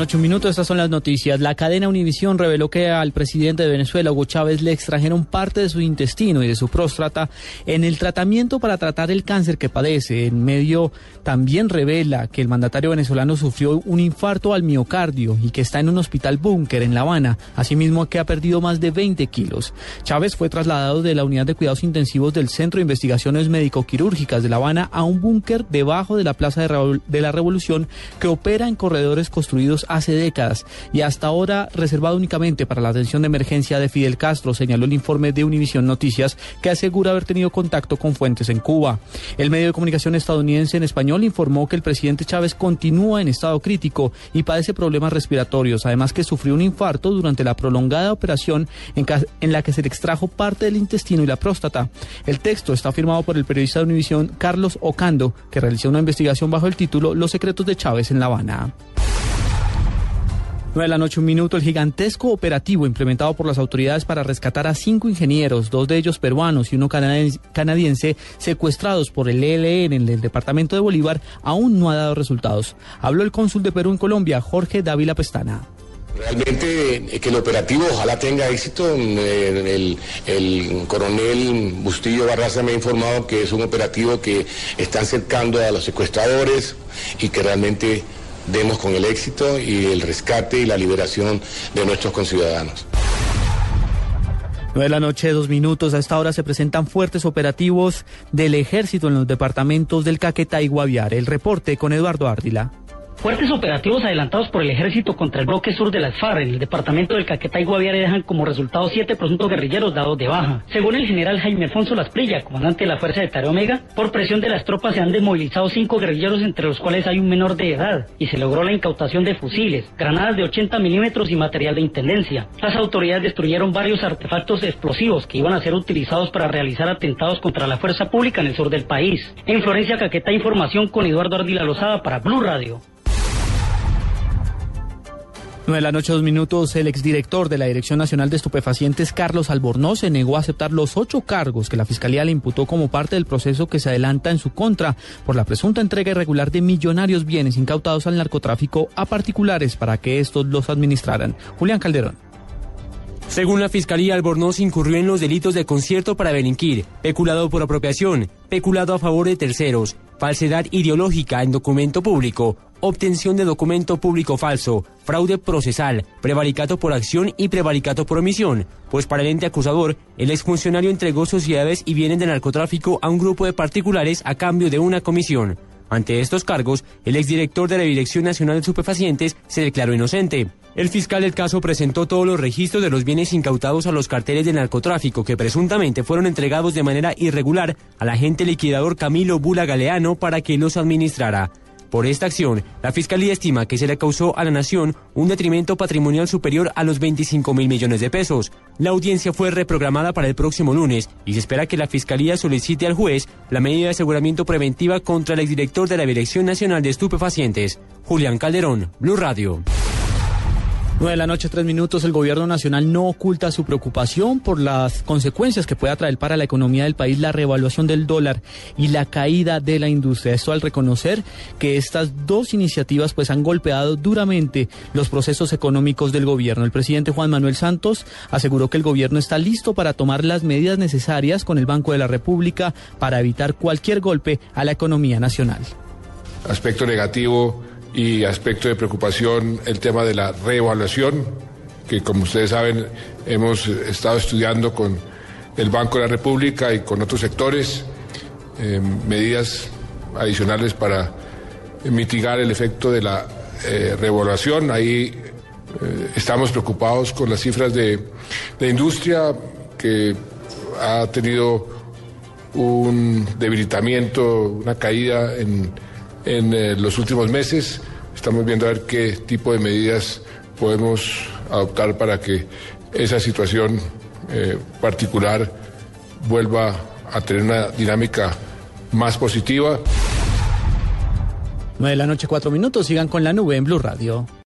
noche, un minuto. Estas son las noticias. La cadena Univisión reveló que al presidente de Venezuela, Hugo Chávez, le extrajeron parte de su intestino y de su próstata en el tratamiento para tratar el cáncer que padece. En medio también revela que el mandatario venezolano sufrió un infarto al miocardio y que está en un hospital búnker en La Habana. Asimismo, que ha perdido más de 20 kilos. Chávez fue trasladado de la unidad de cuidados intensivos del Centro de Investigaciones Médico-Quirúrgicas de La Habana a un búnker debajo de la Plaza de la Revolución que opera en corredores construidos hace décadas y hasta ahora reservado únicamente para la atención de emergencia de Fidel Castro, señaló el informe de Univisión Noticias, que asegura haber tenido contacto con fuentes en Cuba. El medio de comunicación estadounidense en español informó que el presidente Chávez continúa en estado crítico y padece problemas respiratorios, además que sufrió un infarto durante la prolongada operación en, en la que se le extrajo parte del intestino y la próstata. El texto está firmado por el periodista de Univisión Carlos Ocando, que realizó una investigación bajo el título Los secretos de Chávez en La Habana. 9 de la noche, un minuto. El gigantesco operativo implementado por las autoridades para rescatar a cinco ingenieros, dos de ellos peruanos y uno canadiense, secuestrados por el ELN en el departamento de Bolívar, aún no ha dado resultados. Habló el cónsul de Perú en Colombia, Jorge Dávila Pestana. Realmente eh, que el operativo ojalá tenga éxito. Eh, el, el, coronel Bustillo Barraza me ha informado que es un operativo que están cercando a los secuestradores y que realmente demos con el éxito y el rescate y la liberación de nuestros conciudadanos. 9 de la noche, dos minutos. A esta hora se presentan fuertes operativos del ejército en los departamentos del Caquetá y Guaviare. El reporte con Eduardo Árdila. Fuertes operativos adelantados por el ejército contra el bloque sur de las FARC en el departamento del Caquetá y Guaviare dejan como resultado siete presuntos guerrilleros dados de baja. Según el general Jaime Alfonso Lasprilla, comandante de la Fuerza de Tarea Omega, por presión de las tropas se han desmovilizado cinco guerrilleros entre los cuales hay un menor de edad y se logró la incautación de fusiles, granadas de 80 milímetros y material de intendencia. Las autoridades destruyeron varios artefactos explosivos que iban a ser utilizados para realizar atentados contra la fuerza pública en el sur del país. En Florencia Caquetá, información con Eduardo Ardila Lozada para Blue Radio. 9 de la noche, dos minutos. El exdirector de la Dirección Nacional de Estupefacientes, Carlos Albornoz, se negó a aceptar los ocho cargos que la Fiscalía le imputó como parte del proceso que se adelanta en su contra por la presunta entrega irregular de millonarios bienes incautados al narcotráfico a particulares para que estos los administraran. Julián Calderón. Según la Fiscalía, Albornoz incurrió en los delitos de concierto para delinquir, peculado por apropiación, peculado a favor de terceros, falsedad ideológica en documento público, obtención de documento público falso, fraude procesal, prevaricato por acción y prevaricato por omisión, pues para el ente acusador, el exfuncionario entregó sociedades y bienes de narcotráfico a un grupo de particulares a cambio de una comisión. Ante estos cargos, el exdirector de la Dirección Nacional de Superfacientes se declaró inocente. El fiscal del caso presentó todos los registros de los bienes incautados a los carteles de narcotráfico que presuntamente fueron entregados de manera irregular al agente liquidador Camilo Bula Galeano para que los administrara. Por esta acción, la Fiscalía estima que se le causó a la Nación un detrimento patrimonial superior a los 25 mil millones de pesos. La audiencia fue reprogramada para el próximo lunes y se espera que la Fiscalía solicite al juez la medida de aseguramiento preventiva contra el exdirector de la Dirección Nacional de Estupefacientes, Julián Calderón, Blue Radio. 9 de la noche, tres minutos. El gobierno nacional no oculta su preocupación por las consecuencias que pueda traer para la economía del país la revaluación del dólar y la caída de la industria. Esto al reconocer que estas dos iniciativas pues han golpeado duramente los procesos económicos del gobierno. El presidente Juan Manuel Santos aseguró que el gobierno está listo para tomar las medidas necesarias con el Banco de la República para evitar cualquier golpe a la economía nacional. Aspecto negativo y aspecto de preocupación el tema de la reevaluación, que como ustedes saben hemos estado estudiando con el Banco de la República y con otros sectores eh, medidas adicionales para mitigar el efecto de la eh, reevaluación. Ahí eh, estamos preocupados con las cifras de, de industria que ha tenido un debilitamiento, una caída en en eh, los últimos meses. Estamos viendo a ver qué tipo de medidas podemos adoptar para que esa situación eh, particular vuelva a tener una dinámica más positiva. 9 de la noche, cuatro minutos. Sigan con la nube en Blue Radio.